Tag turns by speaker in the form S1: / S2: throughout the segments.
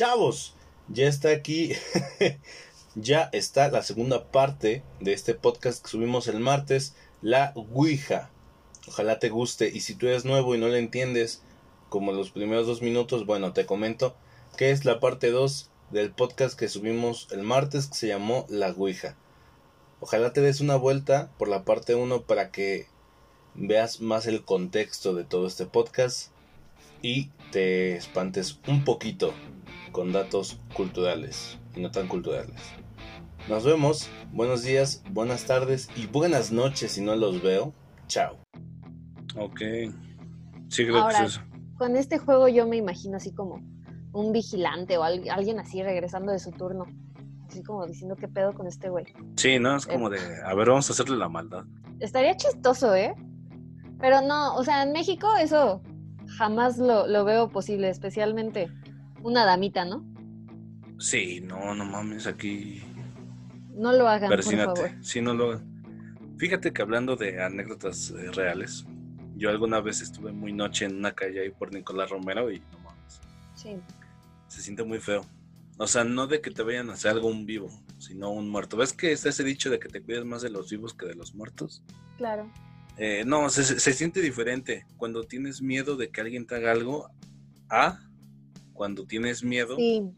S1: Chavos, ya está aquí, ya está la segunda parte de este podcast que subimos el martes, la Ouija. Ojalá te guste y si tú eres nuevo y no le entiendes, como los primeros dos minutos, bueno, te comento que es la parte 2 del podcast que subimos el martes que se llamó La Ouija. Ojalá te des una vuelta por la parte 1 para que veas más el contexto de todo este podcast y te espantes un poquito con datos culturales y no tan culturales. Nos vemos, buenos días, buenas tardes y buenas noches si no los veo. Chao.
S2: Ok. Sí, creo
S3: Ahora,
S2: que es eso.
S3: Con este juego yo me imagino así como un vigilante o al- alguien así regresando de su turno. Así como diciendo qué pedo con este güey.
S2: Sí, ¿no? Es como de, a ver, vamos a hacerle la maldad.
S3: Estaría chistoso, ¿eh? Pero no, o sea, en México eso jamás lo, lo veo posible, especialmente una damita, ¿no?
S2: Sí, no, no mames, aquí
S3: No lo hagan, por favor.
S2: persínate. Sí, no lo Fíjate que hablando de anécdotas eh, reales, yo alguna vez estuve muy noche en una calle ahí por Nicolás Romero y no mames,
S3: Sí.
S2: se siente muy feo. O sea, no de que te vayan a hacer algo un vivo, sino un muerto. ¿Ves que está ese dicho de que te cuidas más de los vivos que de los muertos?
S3: Claro.
S2: Eh, no, se, se- se siente diferente cuando tienes miedo de que alguien te haga algo a cuando tienes miedo
S3: Sí.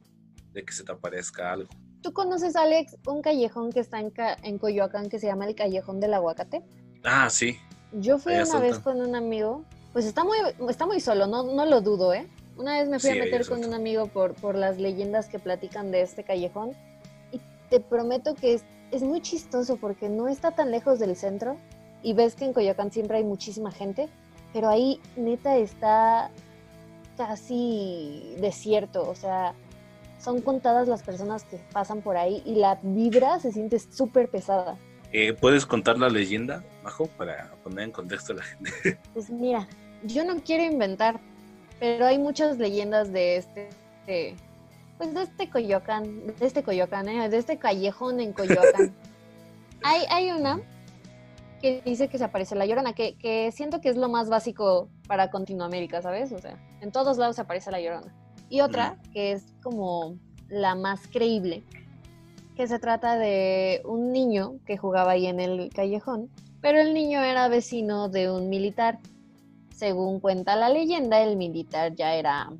S2: de que se te aparezca algo.
S3: ¿Tú conoces, Alex, un callejón que está en, Ca- en Coyoacán que se llama el Callejón del Aguacate?
S2: Ah, sí.
S3: Yo fui una vez con un amigo, pues está muy, está muy solo, no, no lo dudo, ¿eh? Una vez me fui
S2: Sí,
S3: a meter con un amigo por, por las leyendas que platican de este callejón y te prometo que es, es muy chistoso porque no está tan lejos del centro y ves que en Coyoacán siempre hay muchísima gente, pero ahí neta está casi desierto, o sea, son contadas las personas que pasan por ahí y la vibra se siente súper pesada.
S2: Eh, ¿Puedes contar la leyenda, Majo, para poner en contexto a la gente?
S3: Pues mira, yo no quiero inventar, pero hay muchas leyendas de este, de- pues de este Coyoacán, de este Coyoacán, ¿eh? de este callejón en Coyoacán. hay, hay una que dice que se aparece la llorona, que, que siento que es lo más básico para Continuamérica, ¿sabes? O sea, en todos lados se aparece la llorona. Y otra que es como la más creíble, que se trata de un niño que jugaba ahí en el callejón, pero el niño era vecino de un militar. Según cuenta la leyenda, el militar ya era,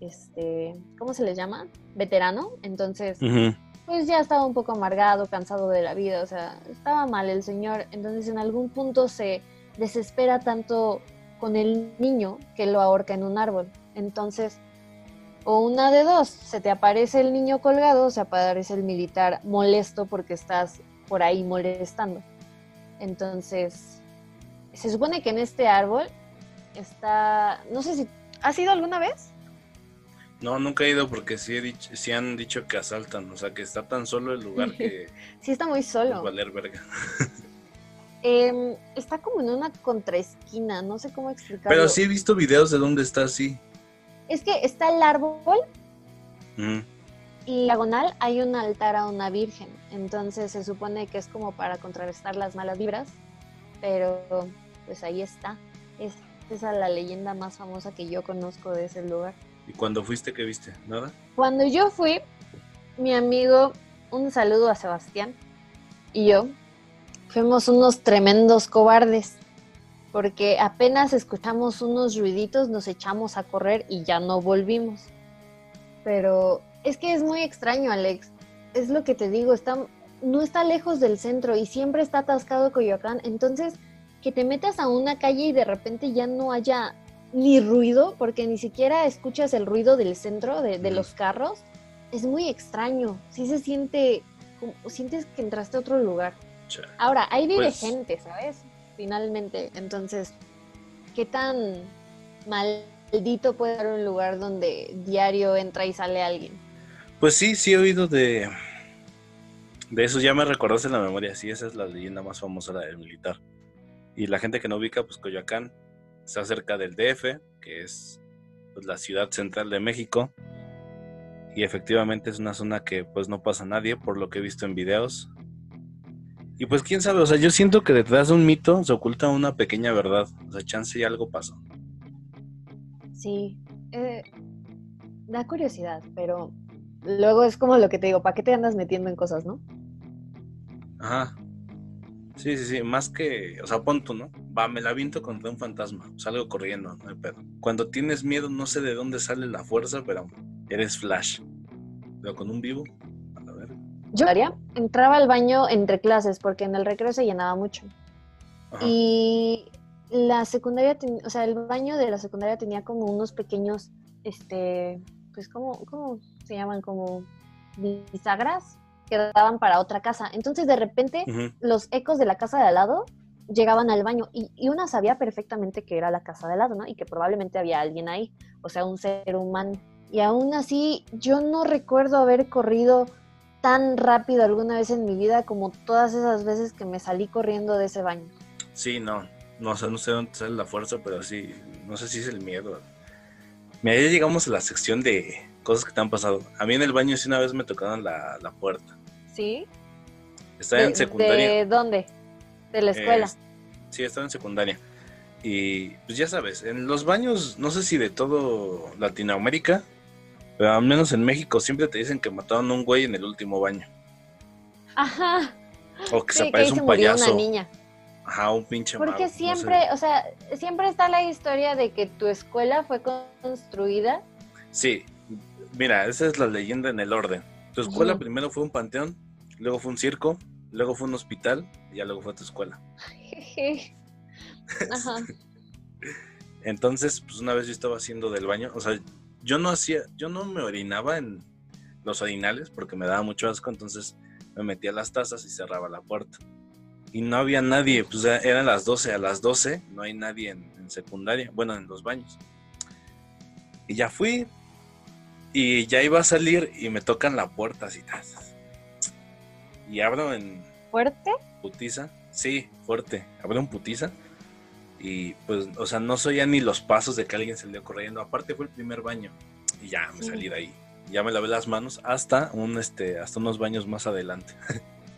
S3: este, ¿cómo se le llama? Veterano. Entonces, pues ya estaba un poco amargado, cansado de la vida, o sea, estaba mal el señor. Entonces, en algún punto se desespera tanto con el niño que lo ahorca en un árbol. Entonces, o una de dos, se te aparece el niño colgado, o se aparece el militar molesto porque estás por ahí molestando. Entonces, se supone que en este árbol está, no sé si, ¿has ido alguna vez?
S2: No, nunca he ido porque sí, he dicho, sí han dicho que asaltan, o sea, que está tan solo el lugar que
S3: Sí, está muy
S2: es
S3: solo.
S2: valer verga.
S3: Em, está como en una contraesquina, no sé cómo explicarlo.
S2: Pero sí he visto videos de dónde está así.
S3: Es que está el árbol
S2: Ujú.
S3: y diagonal hay un altar a una virgen. Entonces se supone que es como para contrarrestar las malas vibras. Pero pues ahí está. Es esa la leyenda más famosa que yo conozco de ese lugar.
S2: ¿Y cuando fuiste, qué viste? ¿Nada?
S3: Cuando yo fui, mi amigo, un saludo a Sebastián y yo, fuimos unos tremendos cobardes, porque apenas escuchamos unos ruiditos, nos echamos a correr y ya no volvimos. Pero es que es muy extraño, Alex. Es lo que te digo, está, no está lejos del centro y siempre está atascado Coyoacán. Entonces, que te metas a una calle y de repente ya no haya ni ruido, porque ni siquiera escuchas el ruido del centro, de, de los carros, es muy extraño. Sí se siente, como- sientes que entraste a otro lugar. Ahora, ahí vive
S2: Pues-
S3: gente, ¿sabes? Finalmente. Entonces, ¿qué tan maldito puede ser un lugar donde diario entra y sale alguien?
S2: Pues sí, sí he oído de, de eso, ya me recordaste en la memoria, sí, esa es la leyenda más famosa, la del militar. Y la gente que no ubica, pues Coyoacán está cerca del DF, que es pues, la ciudad central de México. Y efectivamente es una zona que pues no pasa nadie, por lo que he visto en videos. Y pues quién sabe, o sea, yo siento que detrás de un mito se oculta una pequeña verdad. O sea, chance y algo pasó.
S3: Sí. eh, da curiosidad, pero luego es como lo que te digo, ¿para qué te andas metiendo en cosas, no?
S2: Ajá. Sí, sí, sí, más que, o sea, pon tú, ¿no? Va, me la viento contra un fantasma, salgo corriendo, no hay pedo. Cuando tienes miedo, no sé de dónde sale la fuerza, pero eres Flash. Pero con un vivo, a ver.
S3: Yo entraba al baño entre clases porque en el recreo se llenaba mucho.
S2: Ajá.
S3: Y la secundaria, ten- o sea, el baño de la secundaria tenía como unos pequeños, este, pues, ¿cómo, cómo se llaman? Como bisagras que daban para otra casa. Entonces, de repente, los ecos de la casa de al lado llegaban al baño y, y una sabía perfectamente que era la casa de al lado, ¿no? Y que probablemente había alguien ahí, o sea, un ser humano. Y aún así, yo no recuerdo haber corrido tan rápido alguna vez en mi vida como todas esas veces que me salí corriendo de ese baño.
S2: Sí, no. No, o sea, no sé dónde sale la fuerza, pero sí, no sé si es el miedo. Mira, ya llegamos a la sección de cosas que te han pasado. A mí en el baño sí una vez me tocaron la, la puerta.
S3: ¿Sí?
S2: Estaba
S3: ¿De,
S2: en secundaria.
S3: ¿De dónde? De la escuela.
S2: Eh, sí, estaba en secundaria. Y pues ya sabes, en los baños, no sé si de todo Latinoamérica, pero al menos en México siempre te dicen que mataron a un güey en el último baño.
S3: Ajá.
S2: O que se
S3: Sí, ahí
S2: aparece
S3: se
S2: un payaso.
S3: una niña.
S2: Ajá, un pinche mago,
S3: Porque
S2: no sé.
S3: siempre, o sea, siempre está la historia de que tu escuela fue construida.
S2: Sí, mira, esa es la leyenda en el orden. Tu escuela primero fue un panteón, luego fue un circo, luego fue un hospital y ya luego fue tu escuela.
S3: Ajá.
S2: Entonces, pues una vez yo estaba haciendo del baño, o sea, yo no hacía, yo no me orinaba en los orinales porque me daba mucho asco, entonces me metía las tazas y cerraba la puerta. Y no había nadie, pues eran las 12, a las 12 no hay nadie en, en secundaria, bueno, en los baños. Y ya fui y ya iba a salir y me tocan la puerta así. tazas. Y abro en,
S3: ¿Fuerte?
S2: putiza. Sí, fuerte. Abro un putiza. Y pues, o sea, no soy ya ni los pasos de que alguien salió corriendo. Aparte fue el primer baño. Y ya me
S3: Sí.
S2: salí de ahí. Ya me lavé las manos hasta un este, hasta unos baños más adelante.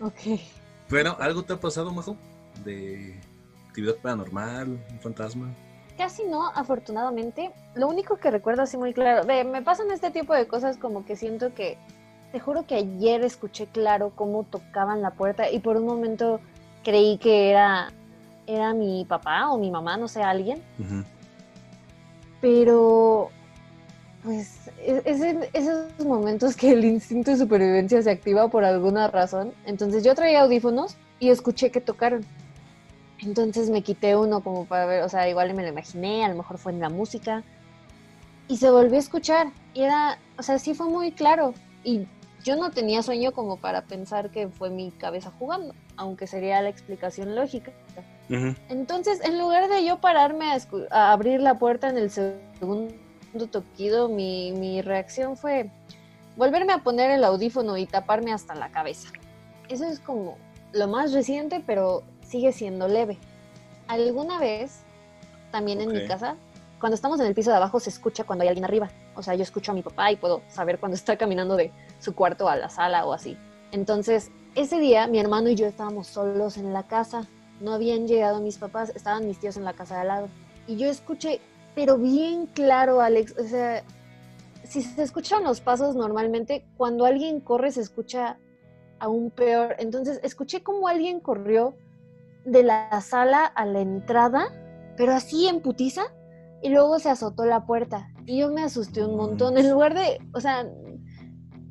S3: Ok.
S2: Pero, ¿algo te ha pasado, Majo? De actividad paranormal, un fantasma.
S3: Casi no, afortunadamente. Lo único que recuerdo así muy claro, me pasan este tipo de cosas como que siento que, te juro que ayer escuché claro cómo tocaban la puerta y por un momento creí que era, era mi papá o mi mamá, no sé, alguien. Pero, pues, es, es en esos momentos que el instinto de supervivencia se activa por alguna razón. Entonces yo traía audífonos y escuché que tocaron. Entonces me quité uno como para ver, o sea, igual me lo imaginé, a lo mejor fue en la música. Y se volvió a escuchar. Y era, o sea, sí fue muy claro. Y yo no tenía sueño como para pensar que fue mi cabeza jugando, aunque sería la explicación lógica. Entonces, en lugar de yo pararme a, abrir la puerta en el segundo toquido, mi, mi reacción fue volverme a poner el audífono y taparme hasta la cabeza. Eso es como lo más reciente, pero sigue siendo leve. Alguna vez, también en mi casa, cuando estamos en el piso de abajo se escucha cuando hay alguien arriba. O sea, yo escucho a mi papá y puedo saber cuando está caminando de su cuarto a la sala o así. Entonces, ese día mi hermano y yo estábamos solos en la casa. No habían llegado mis papás, estaban mis tíos en la casa de al lado. Y yo escuché, pero bien claro, Alex, o sea, si se escuchan los pasos normalmente, cuando alguien corre se escucha aún peor. Entonces, escuché como alguien corrió de la sala a la entrada, pero así en putiza, y luego se azotó la puerta. Y yo me asusté un montón. En lugar de, o sea,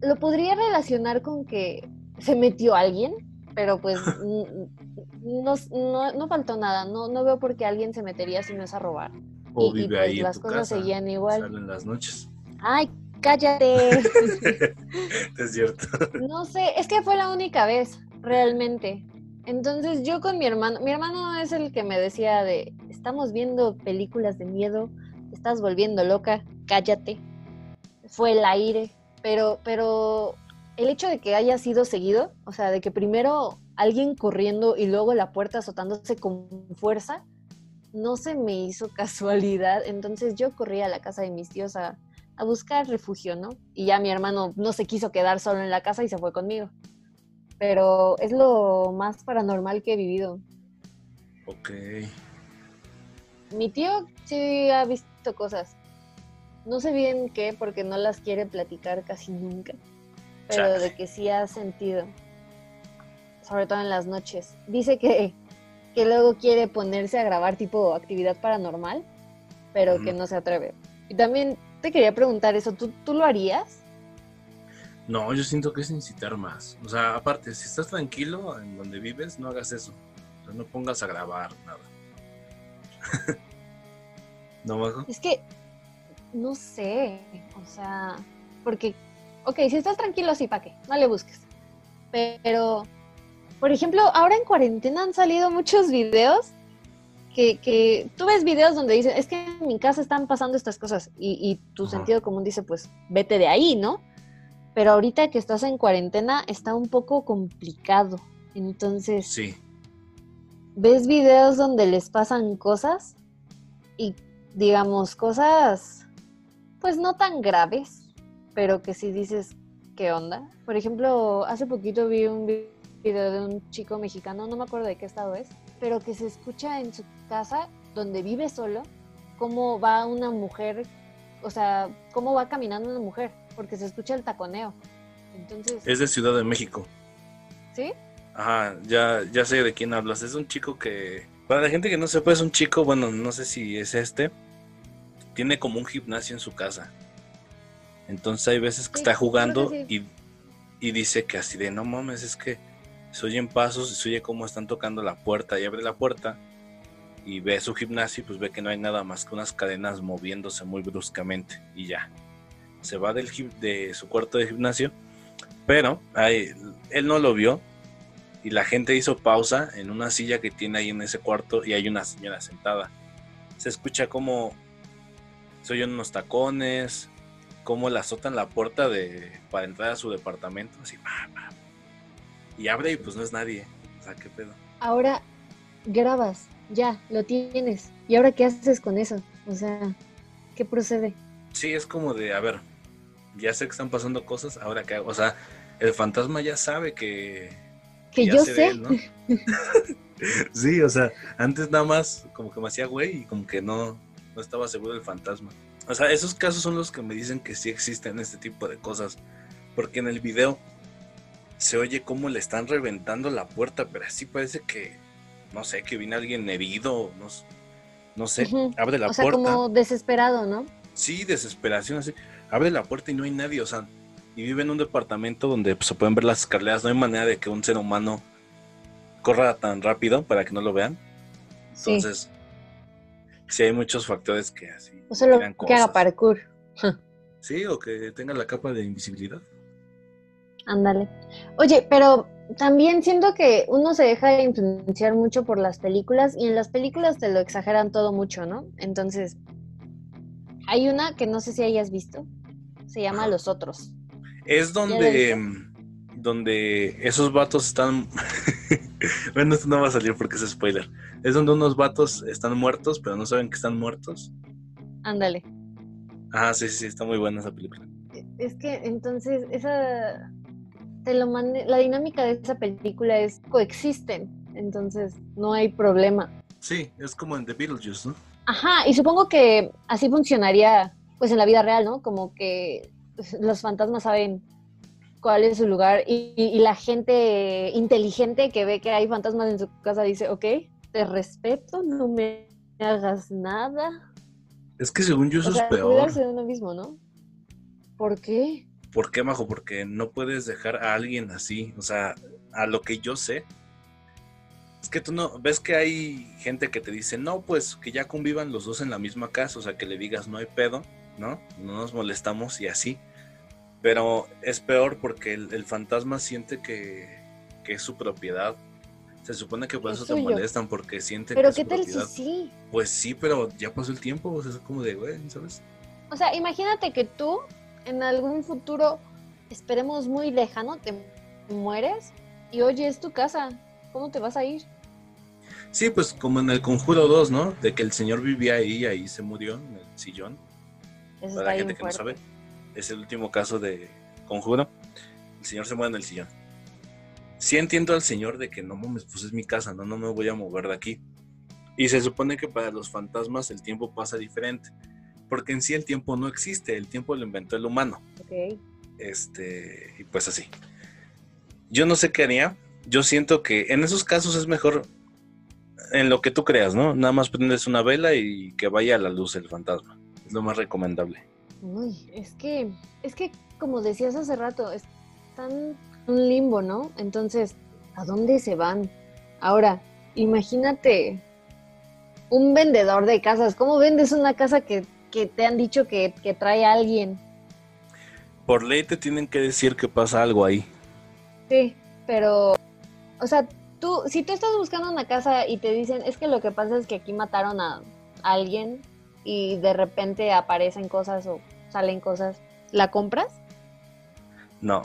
S3: lo podría relacionar con que se metió alguien, pero pues no, no, no faltó nada. No, no veo por qué alguien se metería si no es a robar.
S2: O
S3: Y- y,
S2: vive
S3: pues,
S2: ahí en
S3: las
S2: tu
S3: cosas
S2: casa,
S3: seguían igual.
S2: Sale en las noches.
S3: Ay, cállate.
S2: es cierto.
S3: No sé, es que fue la única vez, realmente. Entonces yo con mi hermano, mi hermano es el que me decía de, estamos viendo películas de miedo, estás volviendo loca, cállate. Fue el aire, pero, pero el hecho de que haya sido seguido, o sea, de que primero alguien corriendo y luego la puerta azotándose con fuerza, no se me hizo casualidad. Entonces yo corrí a la casa de mis tíos a, a buscar refugio, ¿no? Y ya mi hermano no se quiso quedar solo en la casa y se fue conmigo. Pero es lo más paranormal que he vivido.
S2: Ok.
S3: Mi tío sí ha visto cosas. no sé bien qué, porque no las quiere platicar casi nunca, pero de que sí ha sentido, sobre todo en las noches. Dice que, que luego quiere ponerse a grabar tipo actividad paranormal, pero que no se atreve. Y también te quería preguntar eso, ¿tú, tú lo harías?
S2: No, yo siento que es incitar más. O sea, aparte, si estás tranquilo en donde vives, no hagas eso. O sea, no pongas a grabar nada. ¿No, bajo?
S3: Es que, no sé, o sea, porque, ok, si estás tranquilo, sí, ¿para qué? No le busques. Pero, por ejemplo, ahora en cuarentena han salido muchos videos que, que tú ves videos donde dicen, es que en mi casa están pasando estas cosas y, y tu sentido común dice, pues vete de ahí, ¿no? Pero ahorita que estás en cuarentena está un poco complicado. Entonces,
S2: Sí.
S3: Ves videos donde les pasan cosas y digamos cosas pues no tan graves, pero que si dices qué onda. Por ejemplo, hace poquito vi un vi- video de un chico mexicano, no me acuerdo de qué estado es, pero que se escucha en su casa donde vive solo cómo va una mujer, o sea, cómo va caminando una mujer, porque se escucha el taconeo. Entonces,
S2: Es de Ciudad de México.
S3: ¿sí?
S2: Ajá, ya, ya sé de quién hablas. Es un chico que, para la gente que no sepa, es un chico, bueno, no sé si es este, tiene como un gimnasio en su casa. Entonces hay veces que
S3: Sí,
S2: está jugando
S3: que
S2: y, y dice que así de, no mames, es que se oyen pasos y se oye cómo están tocando la puerta y abre la puerta y ve su gimnasio y pues ve que no hay nada más que unas cadenas moviéndose muy bruscamente y ya. Se va del de su cuarto de gimnasio, pero ahí, él no lo vio y la gente hizo pausa en una silla que tiene ahí en ese cuarto y hay una señora sentada. Se escucha como se oyen unos tacones, cómo le azotan la puerta de para entrar a su departamento, así y abre y pues no es nadie. O sea, qué pedo.
S3: Ahora grabas, ya, lo tienes. ¿Y ahora qué haces con eso? O sea, ¿qué procede?
S2: Sí, es como de, a ver, ya sé que están pasando cosas, ahora qué hago. O sea, el fantasma ya sabe que
S3: Que yo sé.
S2: él, ¿no? sí, o sea, antes nada más como que me hacía güey y como que no, no estaba seguro del fantasma. O sea, esos casos son los que me dicen que sí existen este tipo de cosas. Porque en el video se oye cómo le están reventando la puerta, pero así parece que, no sé, que viene alguien herido, no, no sé, abre la
S3: o sea,
S2: puerta.
S3: como desesperado, ¿no?
S2: Sí, desesperación, así. Abre la puerta y no hay nadie, o sea, y vive en un departamento donde pues, se pueden ver las escaleras. No hay manera de que un ser humano corra tan rápido para que no lo vean. Entonces, sí, hay muchos factores que así.
S3: o solo que haga parkour.
S2: Sí, o que tenga la capa de invisibilidad.
S3: Ándale. Oye, pero también siento que uno se deja influenciar mucho por las películas y en las películas te lo exageran todo mucho, ¿no? Entonces, hay una que no sé si hayas visto, se llama. Los Otros.
S2: Es donde, mm, donde esos vatos están. bueno, esto no va a salir porque es spoiler. Es donde unos vatos están muertos, pero no saben que están muertos.
S3: Ándale.
S2: Ah, sí, sí, está muy buena esa película.
S3: Es que entonces esa te lo mane- la dinámica de esa película es coexisten, entonces no hay problema.
S2: Sí, es como en The Beetlejuice, ¿no?
S3: Ajá, y supongo que así funcionaría pues en la vida real, ¿no? Como que los fantasmas saben cuál es su lugar y, y- y la gente inteligente que ve que hay fantasmas en su casa dice, ok, te respeto, no me hagas nada.
S2: Es que según yo eso
S3: o sea,
S2: es peor.
S3: cuidarse de uno mismo, ¿no? ¿Por qué?
S2: ¿Por qué, Majo? Porque no puedes dejar a alguien así. O sea, a lo que yo sé. Es que tú no. Ves que hay gente que te dice, no, pues que ya convivan los dos en la misma casa. O sea, que le digas, no hay pedo, ¿no? No nos molestamos y así. Pero es peor porque el, el fantasma siente que, que es su propiedad. Se supone que por
S3: Es
S2: eso te molestan, porque sienten
S3: Pero
S2: que
S3: ¿qué
S2: es su
S3: tal si sí?
S2: Pues sí, pero ya pasó el tiempo. O sea, es como de, güey, ¿sabes?
S3: O sea, imagínate que tú en algún futuro, esperemos muy lejano, te mueres y oye, es tu casa. ¿Cómo te vas a ir?
S2: Sí, pues como en el Conjuro 2, ¿no? De que el señor vivía ahí y ahí se murió en el sillón.
S3: Eso
S2: Para la gente que no sabe, es el último caso de Conjuro. El señor se muere en el sillón. Sí entiendo al señor de que no mames, pues es mi casa, no, no me voy a mover de aquí. Y se supone que para los fantasmas el tiempo pasa diferente. porque en sí el tiempo no existe, el tiempo lo inventó el humano.
S3: Ok.
S2: Este, y pues así. Yo no sé qué haría. Yo siento que en esos casos es mejor en lo que tú creas, ¿no? Nada más prendes una vela y que vaya a la luz el fantasma. Lo más recomendable.
S3: Uy, es que, es que como decías hace rato, están en un limbo, ¿no? Entonces, ¿a dónde se van? Ahora, imagínate un vendedor de casas. ¿Cómo vendes una casa que, que te han dicho que, que trae a alguien?
S2: Por ley te tienen que decir que pasa algo ahí.
S3: Sí, pero, o sea, tú, si tú estás buscando una casa y te dicen, es que lo que pasa es que aquí mataron a alguien y de repente aparecen cosas o salen cosas, ¿la compras?
S2: No.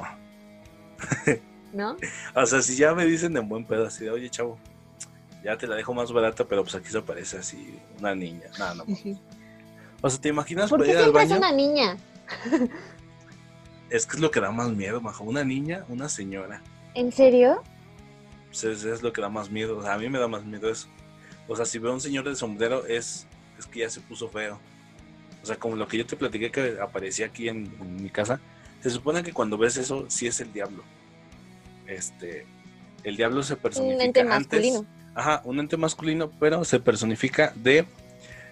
S3: ¿No?
S2: O sea, si ya me dicen en buen pedo así de, oye, chavo, ya te la dejo más barata, pero pues aquí se aparece así una niña. Nada, no. O sea, ¿te imaginas
S3: ¿Por qué
S2: ir al
S3: siempre es
S2: baño?
S3: una niña?
S2: Es que es lo que da más miedo, majo. Una niña, una señora.
S3: ¿En serio?
S2: Pues es, es lo que da más miedo. O sea, a mí me da más miedo eso. O sea, si veo a un señor de sombrero, es, es que ya se puso feo. O sea, como lo que yo te platiqué que aparecía aquí en, en mi casa. Se supone que cuando ves eso, sí es el diablo. Este. El diablo se personifica
S3: Un ente
S2: antes.
S3: masculino.
S2: Ajá, un ente masculino, pero se personifica de.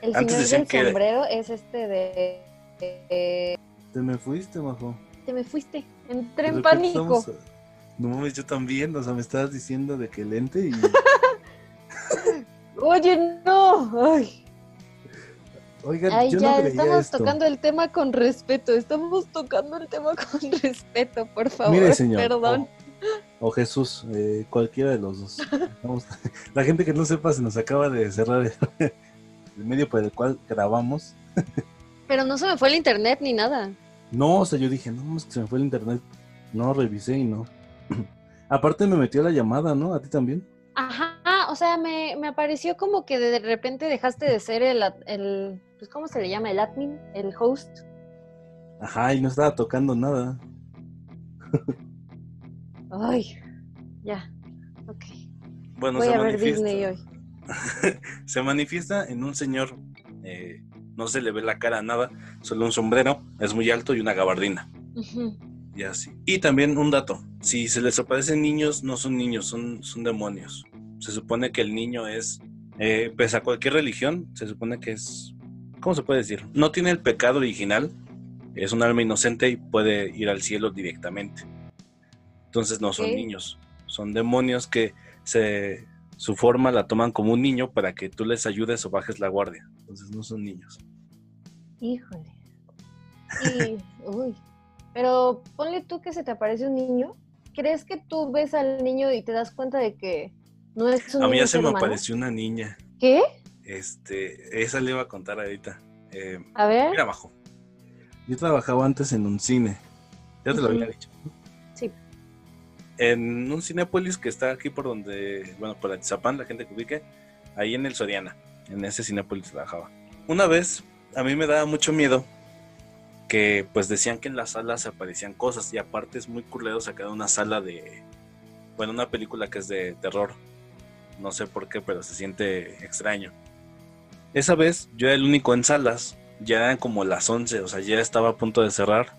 S3: El
S2: Antes
S3: señor del
S2: que-
S3: sombrero es este de... de-
S2: Te me fuiste, majo.
S3: Te me fuiste. Entré en pánico.
S2: No mames, yo también. O sea, me estabas diciendo de que el ente y.
S3: Oye, no. Ay,
S2: Oigan,
S3: Ay,
S2: yo
S3: ya,
S2: no
S3: estamos
S2: esto.
S3: tocando el tema con respeto. Estamos tocando el tema con respeto, por favor.
S2: Mire, señor.
S3: Perdón.
S2: O, o Jesús, eh, cualquiera de los dos. Vamos- la gente que no sepa se nos acaba de cerrar el, el medio por el cual grabamos.
S3: Pero no se me fue el internet ni nada.
S2: No, o sea, yo dije, no, es que se me fue el internet. No, revisé y no. Aparte me metió la llamada, ¿no? ¿A ti también?
S3: Ajá, o sea, me, me apareció como que de repente dejaste de ser el, el, pues, ¿cómo se le llama? El admin, el host.
S2: Ajá, y no estaba tocando nada.
S3: Ay, ya, ok.
S2: Bueno,
S3: Voy
S2: se
S3: a ver
S2: manifiesta.
S3: Disney hoy.
S2: se manifiesta en un señor, eh, no se le ve la cara a nada, solo un sombrero, es muy alto y una gabardina. Y así. Y también un dato, si se les aparecen niños, no son niños, son, son demonios. Se supone que el niño es, eh, pese a cualquier religión, se supone que es, ¿cómo se puede decir? No tiene el pecado original, es un alma inocente y puede ir al cielo directamente. Entonces no son niños, son demonios que se, su forma la toman como un niño para que tú les ayudes o bajes la guardia. Entonces no son niños.
S3: Híjole. Y, uy. Pero ponle tú que se te aparece un niño. ¿Crees que tú ves al niño y te das cuenta de que no es un
S2: A mí
S3: niño
S2: ya se me apareció una niña.
S3: ¿Qué?
S2: Este, esa le iba a contar ahorita. Eh,
S3: A ver.
S2: mira abajo. Yo trabajaba antes en un cine. Ya te lo había dicho.
S3: Sí.
S2: En un Cinépolis que está aquí por donde, bueno, por Atizapán, la gente que ubique, ahí en el Soriana. En ese Cinépolis trabajaba. Una vez, a mí me daba mucho miedo que pues decían que en las salas se aparecían cosas y aparte es muy curlero sacar una sala de, bueno, una película que es de terror. No sé por qué, pero se siente extraño. Esa vez yo era el único en salas, ya eran como las 11, o sea, ya estaba a punto de cerrar,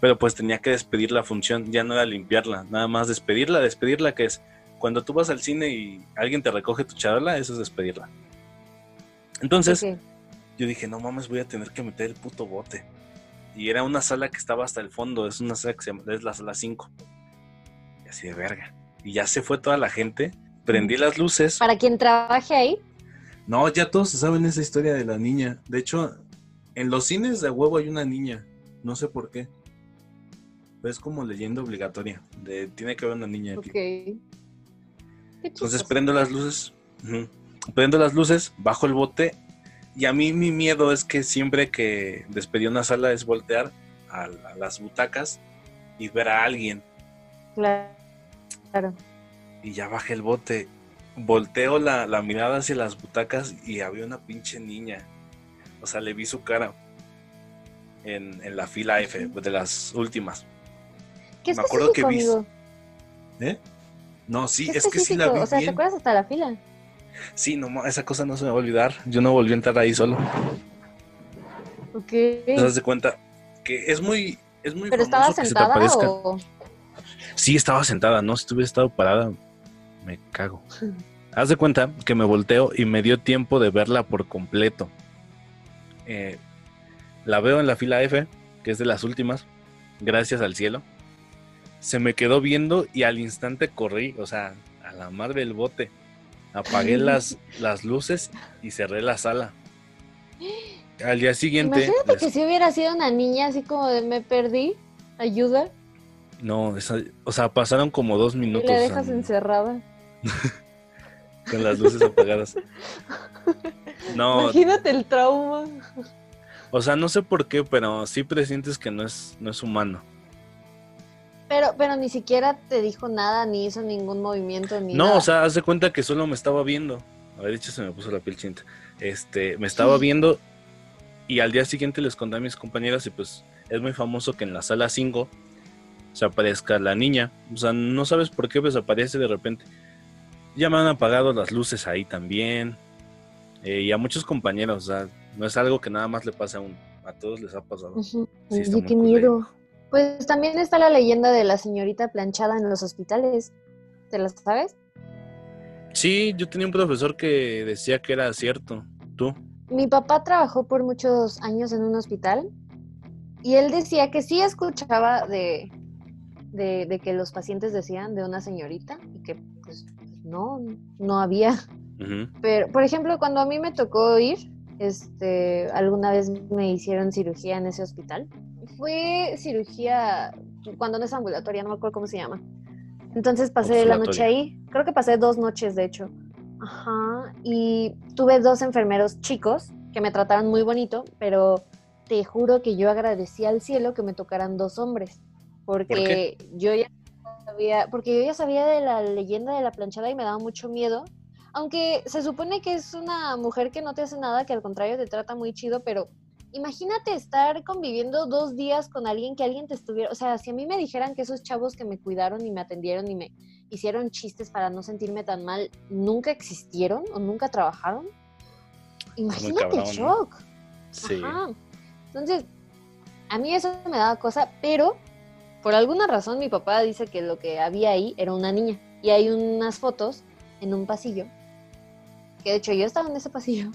S2: pero pues tenía que despedir la función, ya no era limpiarla, nada más despedirla, despedirla que es cuando tú vas al cine y alguien te recoge tu charola, eso es despedirla. Entonces yo dije, no mames, voy a tener que meter el puto bote. Y era una sala que estaba hasta el fondo, es una sala que se llama, es la sala 5. Y así de verga. Y ya se fue toda la gente, prendí las luces.
S3: Para quien trabaje ahí,
S2: No, ya todos se saben esa historia de la niña. De hecho, en los cines de huevo hay una niña. No sé por qué. Pero es como leyenda obligatoria. De, tiene que haber una niña aquí. Entonces prendo las luces. Prendo las luces, bajo el bote. Y a mí mi miedo es que siempre que despedí una sala es voltear a, a las butacas y ver a alguien.
S3: Claro. claro.
S2: Y ya bajé el bote. Volteo la, la mirada hacia las butacas y había una pinche niña. O sea, le vi su cara en, en la fila F, de las últimas.
S3: ¿Qué
S2: Me acuerdo que vi-
S3: amigo?
S2: ¿Eh? No, sí,
S3: ¿Qué
S2: es que sí la vi?
S3: O sea, ¿te
S2: bien.
S3: acuerdas hasta la fila?
S2: Sí, no, esa cosa no se me va a olvidar. Yo no volví a entrar ahí solo.
S3: Ok.
S2: Te das de cuenta que es muy, es muy
S3: ¿Pero estaba
S2: se te
S3: sentada
S2: aparezca.
S3: o...?
S2: Sí, estaba sentada, ¿no? Si hubiera estado parada, me cago. Haz de cuenta que me volteo y me dio tiempo de verla por completo. Eh, la veo en la fila F, que es de las últimas, gracias al cielo. Se me quedó viendo y al instante corrí, o sea, a la mar del bote. Apagué las, las luces y cerré la sala. Al día siguiente...
S3: Imagínate
S2: les-
S3: que si hubiera sido una niña así como de me perdí, ayuda,
S2: No, esa- o sea, pasaron como dos
S3: y
S2: minutos.
S3: la
S2: o sea,
S3: dejas encerrada.
S2: con las luces apagadas. No,
S3: Imagínate el trauma.
S2: o sea, no sé por qué, pero sí presientes que no es, no es humano.
S3: Pero, pero ni siquiera te dijo nada, ni hizo ningún movimiento, ni
S2: No,
S3: nada.
S2: o sea, haz de cuenta que solo me estaba viendo. A ver, de hecho se me puso la piel chinta. Este, me estaba viendo y al día siguiente les conté a mis compañeras y pues es muy famoso que en la sala 5 se aparezca la niña. O sea, no sabes por qué desaparece de repente. Ya me han apagado las luces ahí también. eh, y a muchos compañeros, o sea, no es algo que nada más le pasa a uno. A todos les ha pasado. Sí, muy
S3: qué
S2: culero.
S3: miedo. Pues también está la leyenda de la señorita planchada en los hospitales. ¿Te la sabes?
S2: Sí, yo tenía un profesor que decía que era cierto. ¿Tú?
S3: Mi papá trabajó por muchos años en un hospital y él decía que sí escuchaba de, de, de que los pacientes decían de una señorita y que no, no había. Pero, por ejemplo, cuando a mí me tocó ir, este, alguna vez me hicieron cirugía en ese hospital. Fue cirugía cuando no es ambulatoria, no me acuerdo cómo se llama. Entonces pasé la noche ahí. Creo que pasé dos noches, de hecho. Ajá. Y tuve dos enfermeros chicos que me trataron muy bonito, pero te juro que yo agradecí al cielo que me tocaran dos hombres. Porque yo ya sabía, porque yo ya sabía de la leyenda de la planchada y me daba mucho miedo. Aunque se supone que es una mujer que no te hace nada, que al contrario te trata muy chido, pero imagínate estar conviviendo dos días con alguien que alguien te estuviera, o sea, si a mí me dijeran que esos chavos que me cuidaron y me atendieron y me hicieron chistes para no sentirme tan mal, nunca existieron o nunca trabajaron, imagínate el
S2: cabrón, ¿no?
S3: shock.
S2: Sí.
S3: Ajá. Entonces, a mí eso me daba cosa, pero por alguna razón mi papá dice que lo que había ahí era una niña. Y hay unas fotos en un pasillo, que de hecho yo estaba en ese pasillo,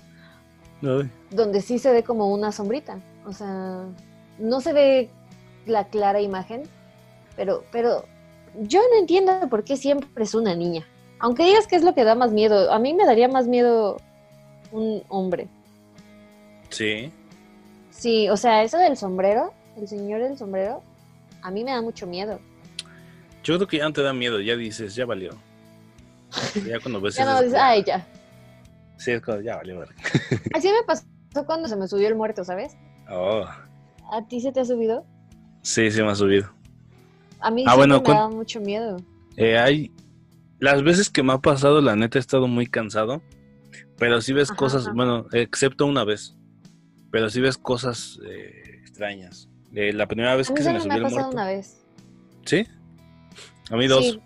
S2: Ay.
S3: donde sí se ve como una sombrita. O sea, no se ve la clara imagen, pero, pero yo no entiendo por qué siempre es una niña. Aunque digas que es lo que da más miedo, a mí me daría más miedo un hombre.
S2: Sí.
S3: Sí, o sea, eso del sombrero, el señor del sombrero, a mí me da mucho miedo.
S2: Yo creo que ya no te da miedo, ya dices, ya valió. Ya cuando ves
S3: Ya no dices, ay, ya.
S2: Sí, es como, ya valió.
S3: Así me pasó cuando se me subió el muerto, ¿sabes?
S2: Oh,
S3: ¿A ti se te ha subido?
S2: sí, sí me ha subido.
S3: A mí
S2: Ah, bueno,
S3: me
S2: cuen-
S3: da mucho miedo.
S2: Eh, hay... Las veces que me ha pasado, la neta, he estado muy cansado. Pero sí ves
S3: Ajá,
S2: cosas,
S3: ajá.
S2: bueno, excepto una vez. Pero sí ves cosas eh, extrañas. Eh, la primera vez
S3: A mí
S2: que se me
S3: solo me
S2: subió
S3: ha
S2: el muerto.
S3: una vez.
S2: ¿Sí? A mí dos.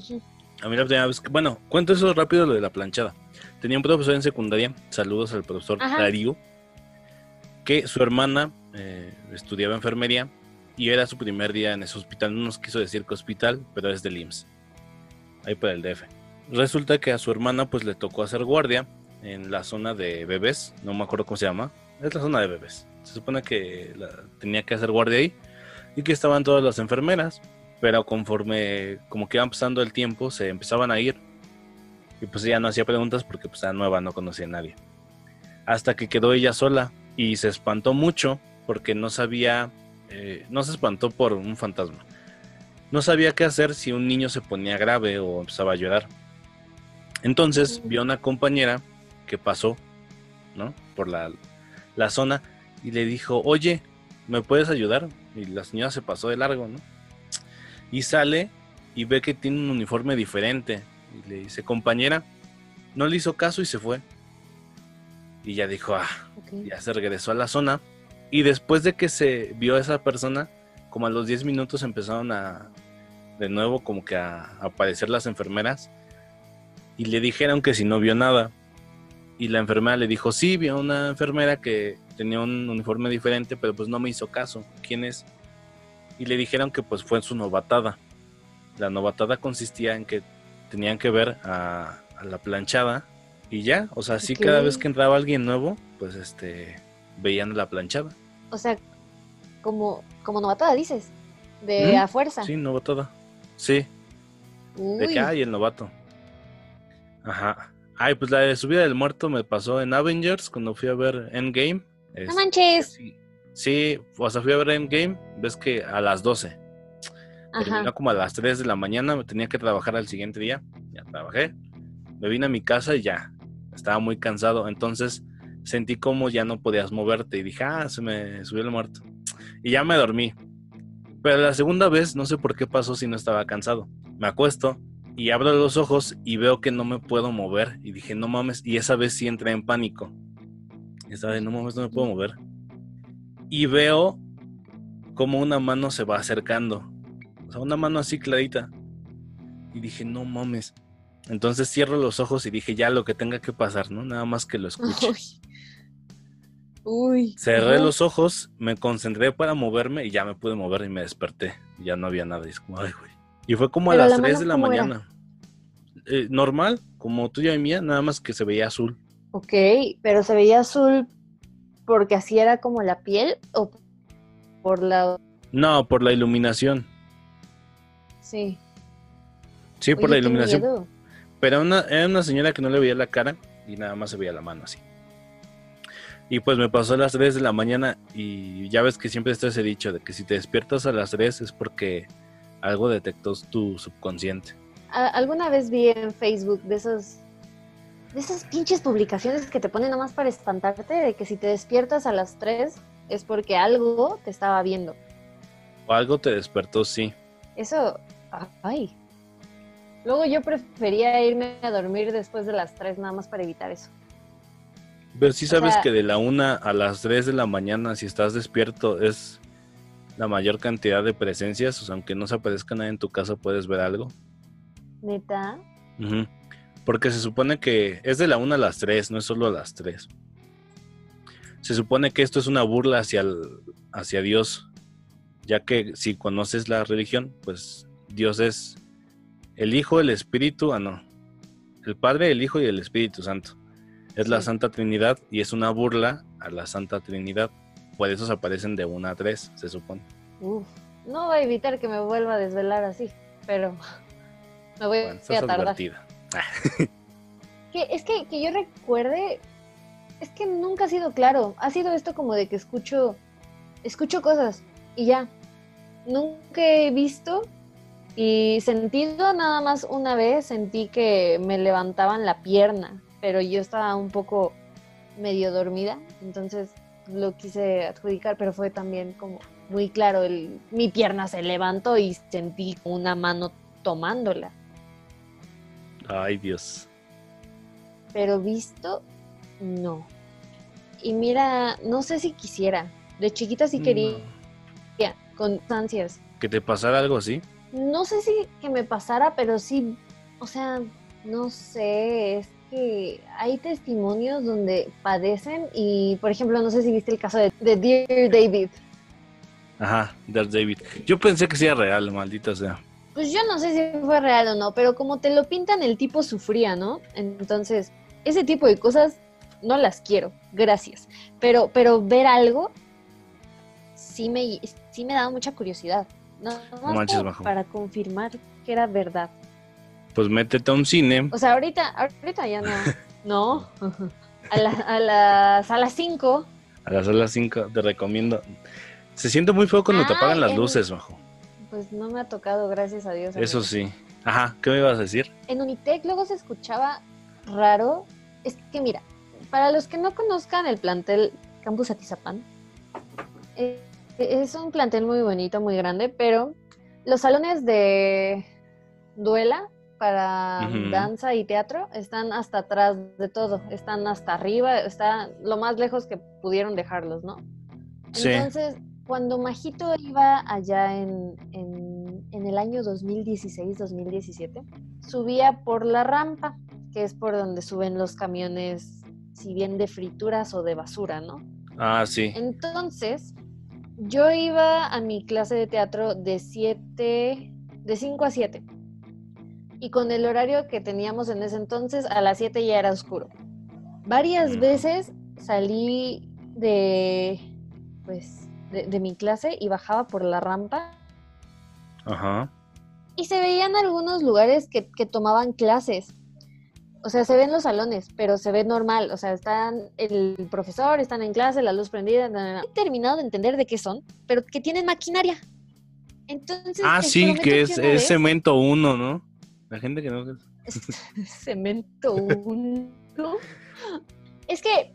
S3: Sí.
S2: A mí la primera vez que... Bueno, cuento eso rápido lo de la planchada. Tenía un profesor en secundaria, saludos al profesor
S3: Ajá.
S2: Darío, que su hermana eh, estudiaba enfermería y era su primer día en ese hospital. No nos quiso decir que hospital, pero es del IMSS, ahí por el DF. Resulta que a su hermana pues le tocó hacer guardia en la zona de bebés, no me acuerdo cómo se llama, es la zona de bebés. Se supone que tenía que hacer guardia ahí y que estaban todas las enfermeras, pero conforme como que pasando el tiempo se empezaban a ir y pues ella no hacía preguntas porque pues era nueva, no conocía a nadie. Hasta que quedó ella sola y se espantó mucho porque no sabía, eh, no se espantó por un fantasma. No sabía qué hacer si un niño se ponía grave o empezaba a llorar. Entonces vio una compañera que pasó, ¿no? Por la, la zona y le dijo, oye, ¿me puedes ayudar? Y la señora se pasó de largo, ¿no? Y sale y ve que tiene un uniforme diferente. Y le dice, compañera, no le hizo caso y se fue. Y ya dijo, ah, ya se regresó a la zona. Y después de que se vio a esa persona, como a los 10 minutos empezaron a, de nuevo, como que a, a aparecer las enfermeras. Y le dijeron que si no vio nada. Y la enfermera le dijo, sí, vi a una enfermera que tenía un uniforme diferente, pero pues no me hizo caso. ¿Quién es? Y le dijeron que pues fue su novatada. La novatada consistía en que tenían que ver a, a la planchada y ya, o sea, sí cada vez que entraba alguien nuevo, pues este, veían la planchada.
S3: O sea, como, como novatada, dices. De
S2: ¿Mm?
S3: a fuerza.
S2: Sí, novatada. Sí, de que, ay, el novato. Ajá. Ay, pues la de subida del muerto me pasó en Avengers cuando fui a ver Endgame.
S3: no
S2: Este,
S3: manches.
S2: Sí, sí, o sea, fui a ver Endgame, ves que a las 12. Terminó
S3: Ajá.
S2: como a las 3 de la mañana, me tenía que trabajar al siguiente día. Ya trabajé. Me vine a mi casa y ya. Estaba muy cansado. Entonces sentí como ya no podías moverte. Y dije, ah, se me subió el muerto. Y ya me dormí. Pero la segunda vez, no sé por qué pasó si no estaba cansado. Me acuesto y abro los ojos y veo que no me puedo mover. Y dije, no mames. Y esa vez sí entré en pánico. Y estaba de, no mames, no me puedo mover. Y veo como una mano se va acercando. O sea, una mano así clarita. Y dije, no mames. Entonces cierro los ojos y dije, ya lo que tenga que pasar, ¿no? Nada más que lo escuche.
S3: Uy. Uy.
S2: Cerré los ojos, me concentré para moverme y ya me pude mover y me desperté. Ya no había nada. Y es como, ay, güey. Y fue como a las
S3: la
S2: 3
S3: mano,
S2: de la mañana. Eh, normal, como tuya y mía, nada más que se veía azul.
S3: Ok, pero se veía azul porque así era como la piel o por la...
S2: No, por la iluminación.
S3: Sí.
S2: Sí, por la iluminación.
S3: miedo.
S2: Pero una, era una señora que no le veía la cara y nada más se veía la mano así. Y pues me pasó a las 3 de la mañana y ya ves que siempre está ese dicho de que si te despiertas a las 3 es porque algo detectó tu subconsciente.
S3: Alguna vez vi en Facebook de esos de esas pinches publicaciones que te ponen nomás para espantarte de que si te despiertas a las 3 es porque algo te estaba viendo.
S2: O algo te despertó, sí.
S3: Eso, ay. Luego yo prefería irme a dormir después de las 3 nada más para evitar eso.
S2: Pero sí
S3: O
S2: sabes
S3: sea-
S2: que de la 1 a las 3 de la mañana, si estás despierto, es la mayor cantidad de presencias. O sea, aunque no se aparezca nadie en tu casa, puedes ver algo.
S3: Neta.
S2: Porque se supone que es de la 1 a las 3, no es solo a las 3. Se supone que esto es una burla hacia, el- hacia Dios, ya que si conoces la religión, pues Dios es el Hijo, el Espíritu, ah no, el Padre, el Hijo y el Espíritu Santo. Es la. Santa Trinidad y es una burla a la Santa Trinidad. Por eso se aparecen de 1 a 3, se supone.
S3: Uf, no va a evitar que me vuelva a desvelar así, pero me voy
S2: Bueno,
S3: a tardar.
S2: advertida.
S3: Que, es que, que yo recuerde, es que nunca ha sido claro. Ha sido esto como de que escucho, escucho cosas y ya. Nunca he visto y sentido nada más una vez, sentí que me levantaban la pierna, pero yo estaba un poco medio dormida, entonces lo quise adjudicar, pero fue también como muy claro, el, mi pierna se levantó y sentí una mano tomándola.
S2: Ay, Dios.
S3: pero visto, no. Y mira, no sé si quisiera. De chiquita sí quería,
S2: No.
S3: con ansias.
S2: Que te pasara algo así.
S3: No sé si que me pasara, pero sí, o sea, no sé, es que hay testimonios donde padecen y, por ejemplo, no sé si viste el caso de, de Dear David.
S2: Ajá, Darth David. Yo pensé que sí era real, maldita sea.
S3: Pues yo no sé si fue real o no, pero como te lo pintan, el tipo sufría, ¿no? Entonces, ese tipo de cosas no las quiero, gracias. Pero, pero ver algo sí me, sí me daba mucha curiosidad. No,
S2: No manches, bajo.
S3: para confirmar que era verdad.
S2: Pues métete a un cine.
S3: O sea, ahorita, ahorita ya no. No. A, la- a las a las 5.
S2: A las horas 5 te recomiendo. Se siente muy feo cuando te apagan
S3: Ay,
S2: las
S3: en-
S2: luces, bajo.
S3: Pues no me ha tocado, gracias a Dios.
S2: Eso
S3: amigo.
S2: sí. Ajá, ¿qué me ibas a decir?
S3: en Unitec luego se escuchaba raro. Es que mira, para los que no conozcan el plantel Campus Atizapán, eh, es un plantel muy bonito, muy grande, pero los salones de duela para danza y teatro están hasta atrás de todo, están hasta arriba, está lo más lejos que pudieron dejarlos, ¿no?
S2: Sí.
S3: Entonces, cuando Majito iba allá en, en- en el año 2016-2017, subía por la rampa, que es por donde suben los camiones si bien de frituras o de basura, ¿no?
S2: Ah, sí.
S3: Entonces, yo iba a mi clase de teatro de 7, de 5 a 7. Y con el horario que teníamos en ese entonces, a las 7 ya era oscuro. Varias veces salí de, pues, de, de mi clase y bajaba por la rampa
S2: Ajá.
S3: y se veían algunos lugares que, que tomaban clases. O sea, se ven los salones, pero se ve normal. O sea, están el profesor, están en clase, la luz prendida. na, na. He terminado de entender de qué son, pero que tienen maquinaria. Entonces.
S2: Ah, sí, que es, cemento uno, ¿no? La gente que no...
S3: Cemento uno. Es que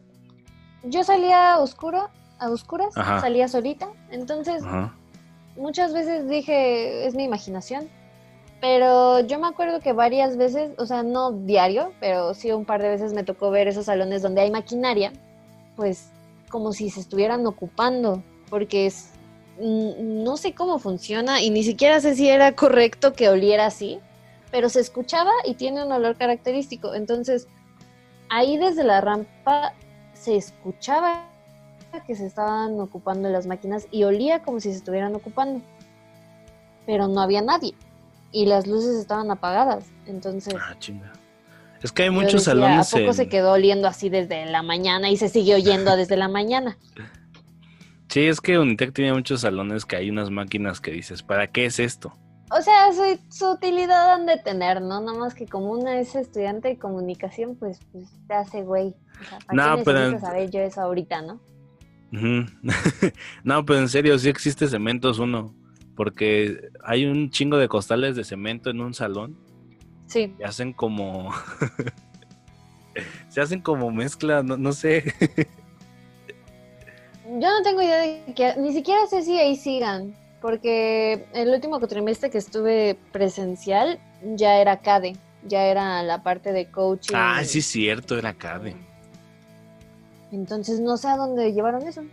S3: yo salía oscuro, a oscuras,
S2: Ajá.
S3: salía solita. Entonces,
S2: Ajá.
S3: muchas veces dije, es mi imaginación. Pero yo me acuerdo que varias veces, o sea, no diario, pero sí un par de veces me tocó ver esos salones donde hay maquinaria, pues como si se estuvieran ocupando, porque es, no sé cómo funciona y ni siquiera sé si era correcto que oliera así, pero se escuchaba y tiene un olor característico. Entonces, ahí desde la rampa se escuchaba que se estaban ocupando las máquinas y olía como si se estuvieran ocupando. Pero no había nadie y las luces estaban apagadas. Entonces,
S2: Ah, chinga. Es que hay muchos
S3: decía,
S2: salones
S3: ¿a poco
S2: en...
S3: se quedó oliendo así desde la mañana y se sigue oyendo desde la mañana?
S2: Sí, es que Unitec tiene muchos salones que hay unas máquinas que dices, ¿para qué es esto?
S3: O sea, su, su utilidad han de tener, ¿no? Nada más que como una es estudiante de comunicación, pues, pues te hace güey. O sea, ¿para
S2: No, pero-
S3: saber yo eso ahorita, no?
S2: No, pero en serio, sí existe Cementos uno. Porque hay un chingo de costales de cemento en un salón
S3: Sí.
S2: y hacen como... Se hacen como mezcla, no, no sé.
S3: Yo no tengo idea de que, ni siquiera sé si ahí sigan, porque el último trimestre que estuve presencial ya era CADE, ya era la parte de coaching.
S2: ah, sí, es cierto, era CADE.
S3: Entonces no sé a dónde llevaron eso.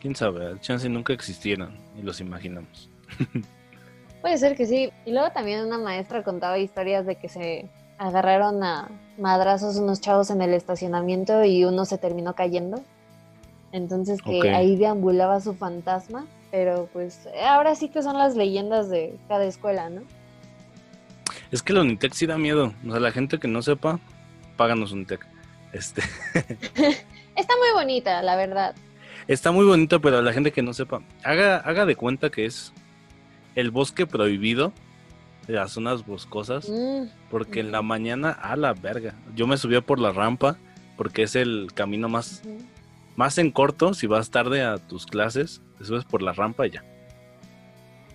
S2: Quién sabe, chance nunca existieron y los imaginamos.
S3: Puede ser que sí. Y luego también una maestra contaba historias de que se agarraron a madrazos unos chavos en el estacionamiento y uno se terminó cayendo. Entonces que ahí deambulaba su fantasma. Pero pues ahora sí que son las leyendas de cada escuela, ¿no?
S2: Es que la Unitec sí da miedo. O sea, la gente que no sepa, páganos Unitec. Este,
S3: Está muy bonita, la verdad.
S2: está muy bonito, pero la gente que no sepa, haga, haga de cuenta que es el bosque prohibido de las zonas boscosas.
S3: Mm,
S2: Porque en la mañana, a la verga. Yo me subía por la rampa porque es el camino más. Más en corto. Si vas tarde a tus clases, te subes por la rampa y ya.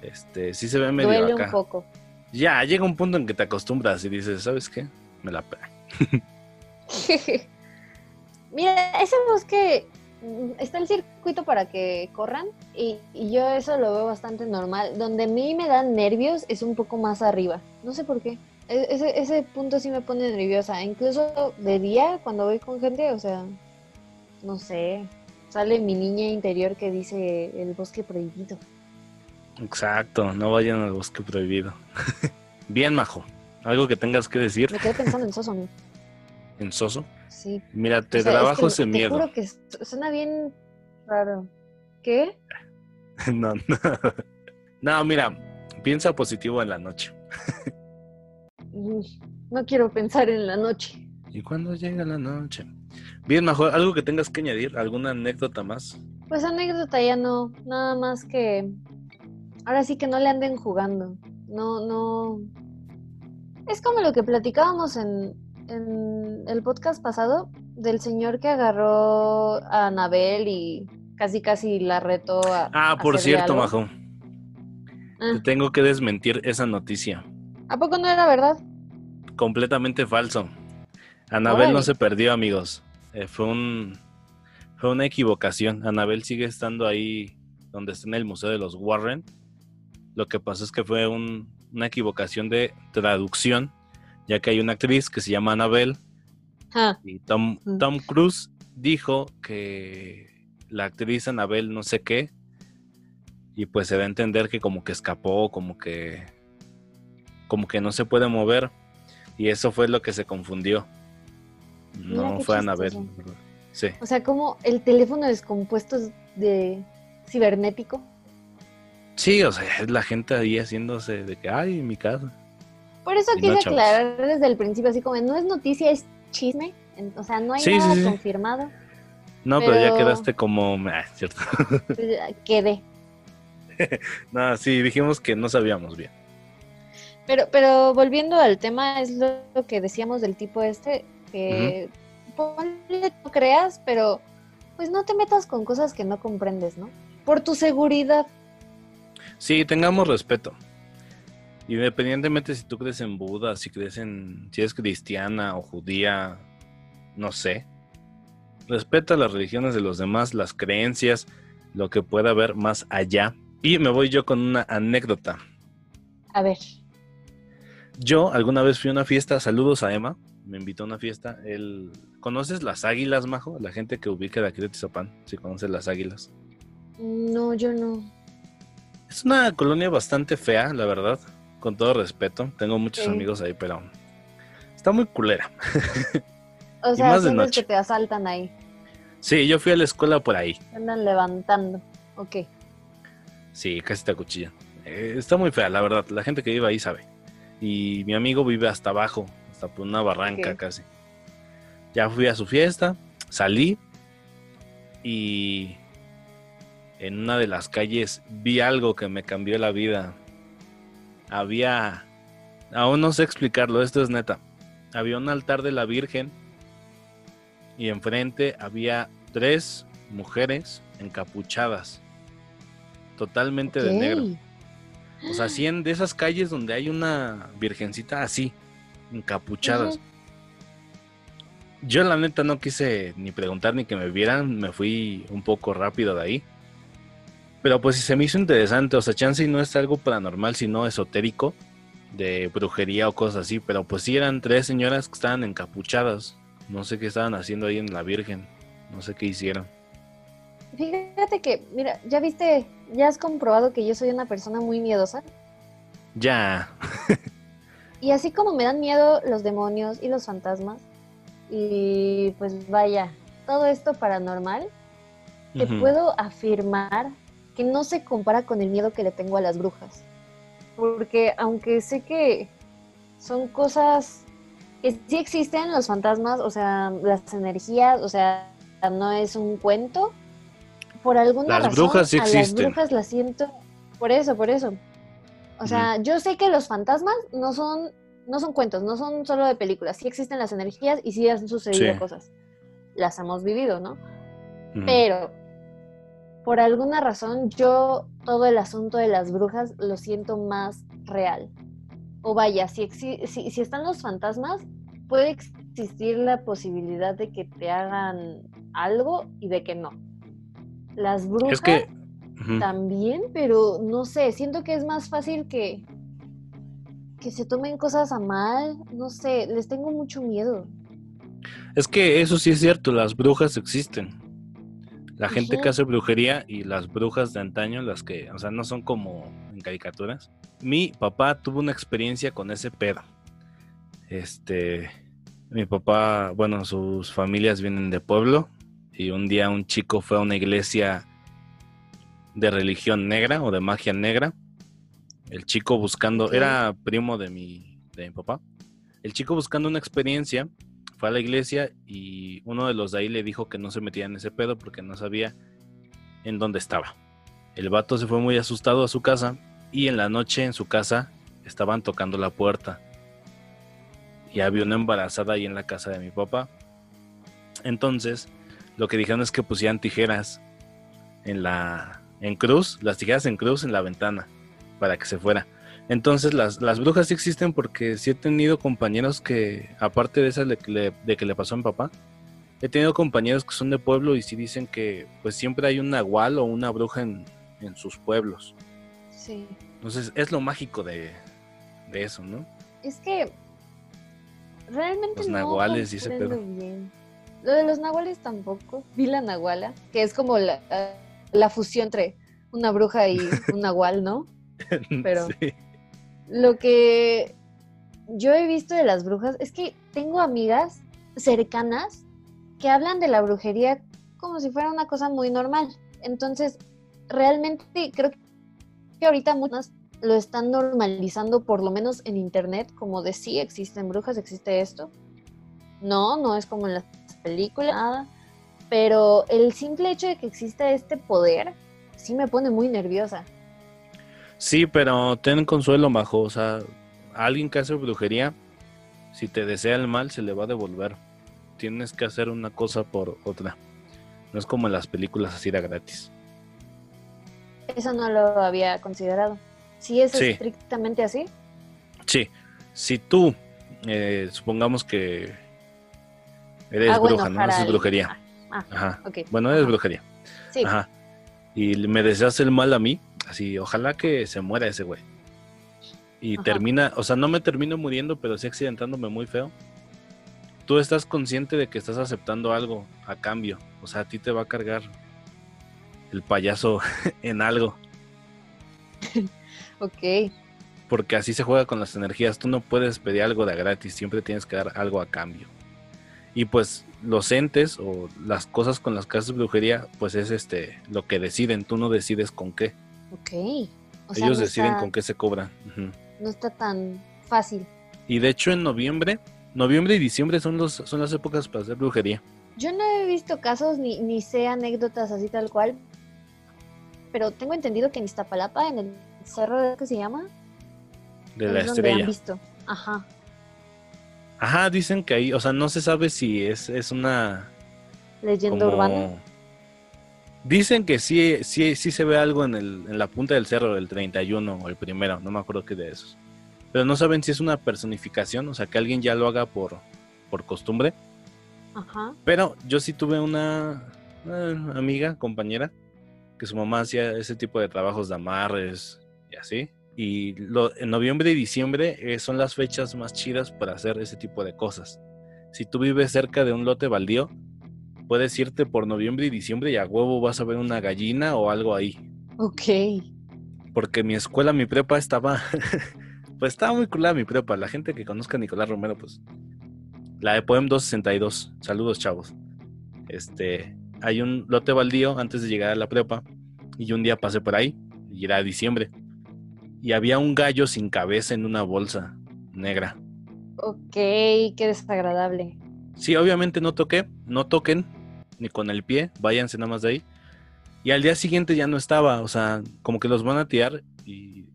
S2: Este, sí se ve medio
S3: Duele
S2: acá.
S3: un poco.
S2: Ya, llega un punto en que te acostumbras y dices, ¿sabes qué? Me la pega.
S3: Mira, ese bosque mm, está el circuito para que corran y, y yo eso lo veo bastante normal. Donde a mí me dan nervios es un poco más arriba. No sé por qué. E- Ese, ese punto sí me pone nerviosa. Incluso de día, cuando voy con gente, o sea, no sé. Sale mi niña interior que dice el bosque prohibido.
S2: Exacto, no vayan al bosque prohibido. Bien, Majo. Algo que tengas que decir
S3: Me quedé pensando en Soso.
S2: en Soso.
S3: Sí.
S2: Mira, te
S3: O sea, es
S2: trabajo
S3: que
S2: ese
S3: te
S2: miedo.
S3: juro que su- suena bien raro. ¿Qué?
S2: no, no. No, mira, piensa positivo en la noche.
S3: No quiero pensar en la noche.
S2: ¿Y cuando llega la noche? Bien, Majo, algo que tengas que añadir, alguna anécdota más.
S3: Pues anécdota ya no, nada más que ahora sí que no le anden jugando. No, no. Es como lo que platicábamos en, en el podcast pasado del señor que agarró a Anabel y casi casi la retó a.
S2: Ah, por cierto,
S3: algo.
S2: Majo,
S3: Ah,
S2: te tengo que desmentir esa noticia.
S3: ¿A poco no era verdad?
S2: Completamente falso. Anabel no se perdió, amigos. Eh, fue un fue una equivocación. Anabel sigue estando ahí donde está en el Museo de los Warren. Lo que pasó es que fue un- una equivocación de traducción, ya que hay una actriz que se llama Anabel
S3: Ah,
S2: y Tom,
S3: Mm.
S2: Tom Cruise dijo que la actriz Anabel no sé qué y pues se da a entender que como que escapó, como que como que no se puede mover y eso fue lo que se confundió.
S3: Mira
S2: No, fue Anabel. Sí.
S3: O sea, como el teléfono descompuesto es de cibernético.
S2: Sí, o sea, es la gente ahí haciéndose de que, ay, en mi casa.
S3: Por eso
S2: Y
S3: quise
S2: no,
S3: aclarar desde el principio, así como no es noticia, es chisme. O sea, no hay
S2: Sí,
S3: nada
S2: sí,
S3: confirmado.
S2: No, pero, ya quedaste como, ah, cierto.
S3: Pues, Quedé.
S2: no, sí, dijimos que no sabíamos bien.
S3: Pero, pero volviendo al tema, es lo, lo que decíamos del tipo este, que ponle, no creas, pero pues no te metas con cosas que no comprendes, ¿no? Por tu seguridad.
S2: Sí, tengamos respeto. Independientemente si tú crees en Buda, si crees en, si eres cristiana o judía, no sé. Respeta las religiones de los demás, las creencias, lo que pueda haber más allá. Y me voy yo con una anécdota.
S3: A ver,
S2: Yo alguna vez fui a una fiesta, saludos a Emma, me invitó a una fiesta. Él, ¿Conoces las águilas, Majo? La gente que ubica de aquí de Tizapán, si conoces las águilas.
S3: no, yo no.
S2: Es una colonia bastante fea, la verdad, con todo respeto. Tengo muchos
S3: Sí.
S2: amigos ahí, pero está muy culera.
S3: O
S2: Y
S3: sea,
S2: más de noche.
S3: que te asaltan ahí,
S2: Sí, yo fui a la escuela por ahí.
S3: andan levantando. Ok.
S2: Sí, casi te acuchillan. Eh, está muy fea, la verdad. La gente que vive ahí sabe. Y mi amigo vive hasta abajo, hasta por una barranca casi. Ya fui a su fiesta, salí y en una de las calles vi algo que me cambió la vida. Había, aún no sé explicarlo, esto es neta. Había un altar de la Virgen y enfrente había tres mujeres encapuchadas, totalmente de negro. O sea, así en de esas calles donde hay una virgencita así, encapuchadas. Yo la neta no quise ni preguntar ni que me vieran, me fui un poco rápido de ahí. Pero pues se me hizo interesante, o sea, chance no es algo paranormal, sino esotérico, de brujería o cosas así, pero pues sí eran tres señoras que estaban encapuchadas. No sé qué estaban haciendo ahí en la Virgen, no sé qué hicieron.
S3: Fíjate que, mira, ya viste, ya has comprobado que yo soy una persona muy miedosa.
S2: Ya,
S3: Y así como me dan miedo los demonios y los fantasmas, y pues vaya, todo esto paranormal, te puedo afirmar que no se compara con el miedo que le tengo a las brujas. Porque aunque sé que son cosas que sí existen los fantasmas, o sea, las energías, o sea, no es un cuento, por alguna
S2: Las
S3: razón
S2: brujas sí
S3: a las brujas las siento por eso, por eso. O sea, yo sé que los fantasmas no son no son cuentos, no son solo de películas, sí existen las energías y sí han sucedido
S2: Sí.
S3: cosas. Las hemos vivido, ¿no? Pero por alguna razón yo todo el asunto de las brujas lo siento más real. O vaya, si, si, si están los fantasmas, puede existir la posibilidad de que te hagan algo y de que no. Las brujas
S2: es que...
S3: también, pero no sé, siento que es más fácil que que se tomen cosas a mal, no sé, les tengo mucho miedo.
S2: Es que eso sí es cierto, las brujas existen. La gente que hace brujería y las brujas de antaño, las que, o sea, no son como en caricaturas. Mi papá tuvo una experiencia con ese pedo. Este, mi papá, bueno, sus familias vienen de pueblo y un día un chico fue a una iglesia de religión negra o de magia negra. El chico buscando, era primo de mi, de mi papá. El chico buscando una experiencia fue a la iglesia y uno de los de ahí le dijo que no se metía en ese pedo porque no sabía en dónde estaba. El vato se fue muy asustado a su casa y en la noche en su casa estaban tocando la puerta. Y había una embarazada ahí en la casa de mi papá. Entonces, lo que dijeron es que pusieran tijeras en la en cruz, las tijeras en cruz en la ventana para que se fuera. Entonces las, las brujas sí existen porque sí he tenido compañeros que, aparte de esa de que, le, de que le pasó a mi papá, he tenido compañeros que son de pueblo y sí dicen que pues siempre hay un nahual o una bruja en, en sus pueblos.
S3: Sí.
S2: Entonces es lo mágico de, de eso, ¿no?
S3: Es que realmente
S2: Los
S3: no
S2: nahuales ese
S3: comprendo
S2: pedo.
S3: bien. Lo de los nahuales tampoco. Vi la nahuala, que es como la, la fusión entre una bruja y un nahual, ¿no? Pero-
S2: Sí.
S3: Lo que yo he visto de las brujas es que tengo amigas, cercanas que hablan de la brujería como si fuera una cosa muy normal. Entonces, realmente creo que ahorita muchas lo están normalizando, por lo menos en internet, como de sí, existen brujas, existe esto. No, no es como en las películas, nada. Pero el simple hecho de que exista este poder, sí me pone muy nerviosa.
S2: Sí, pero ten consuelo, Majo. O sea, alguien que hace brujería, si te desea el mal, se le va a devolver. Tienes que hacer una cosa por otra. No es como en las películas así de gratis.
S3: Eso no lo había considerado. ¿Sí es
S2: Sí.
S3: estrictamente así?
S2: Sí, si tú, eh, supongamos que eres
S3: Ah, bueno,
S2: bruja, ¿no? Haces brujería.
S3: Ah,
S2: Ajá. Bueno, eres
S3: Ajá.
S2: brujería.
S3: Sí.
S2: Ajá. Y me deseas el mal a mí, así, ojalá que se muera ese güey. Y
S3: Ajá.
S2: termina, o sea, no me termino muriendo, pero sí accidentándome muy feo. Tú estás consciente de que estás aceptando algo a cambio. O sea, a ti te va a cargar el payaso en algo.
S3: Ok.
S2: Porque así se juega con las energías. Tú no puedes pedir algo de gratis, siempre tienes que dar algo a cambio. Y pues los entes o las cosas con las que haces brujería, pues es este lo que deciden. Tú no decides con qué.
S3: Ok. O sea,
S2: Ellos
S3: no
S2: deciden
S3: está-
S2: con qué se cobran.
S3: No está tan fácil.
S2: Y de hecho en noviembre, noviembre y diciembre son los son las épocas para hacer brujería.
S3: Yo no he visto casos ni, ni sé anécdotas así tal cual, pero tengo entendido que en Iztapalapa, en el cerro que se llama,
S2: De la
S3: han
S2: estrella.
S3: visto. Ajá.
S2: Ajá, dicen que ahí, o sea, no se sabe si es, es una
S3: Leyenda
S2: como-
S3: urbana.
S2: Dicen que sí, sí, sí se ve algo en, el, en la punta del cerro, el 31 o el primero, no me acuerdo qué de esos. Pero no saben si es una personificación, o sea, que alguien ya lo haga por, por costumbre.
S3: Ajá.
S2: Pero yo sí tuve una eh, amiga, compañera, que su mamá hacía ese tipo de trabajos de amarres y así. Y lo- en noviembre y diciembre eh, son las fechas más chidas para hacer ese tipo de cosas. Si tú vives cerca de un lote baldío, puedes irte por noviembre y diciembre y a huevo vas a ver una gallina o algo ahí.
S3: Ok.
S2: Porque mi escuela, mi prepa estaba. pues estaba muy culada mi prepa. La gente que conozca a Nicolás Romero, pues. La de Poem 262. Saludos, chavos. Este. Hay un lote baldío antes de llegar a la prepa. Y yo un día pasé por ahí. Y era diciembre. Y había un gallo sin cabeza en una bolsa negra.
S3: Ok, qué desagradable.
S2: Sí, obviamente no toqué. No toquen. Ni con el pie. Váyanse nada más de ahí. Y al día siguiente ya no estaba. O sea, como que los van a tirar. Y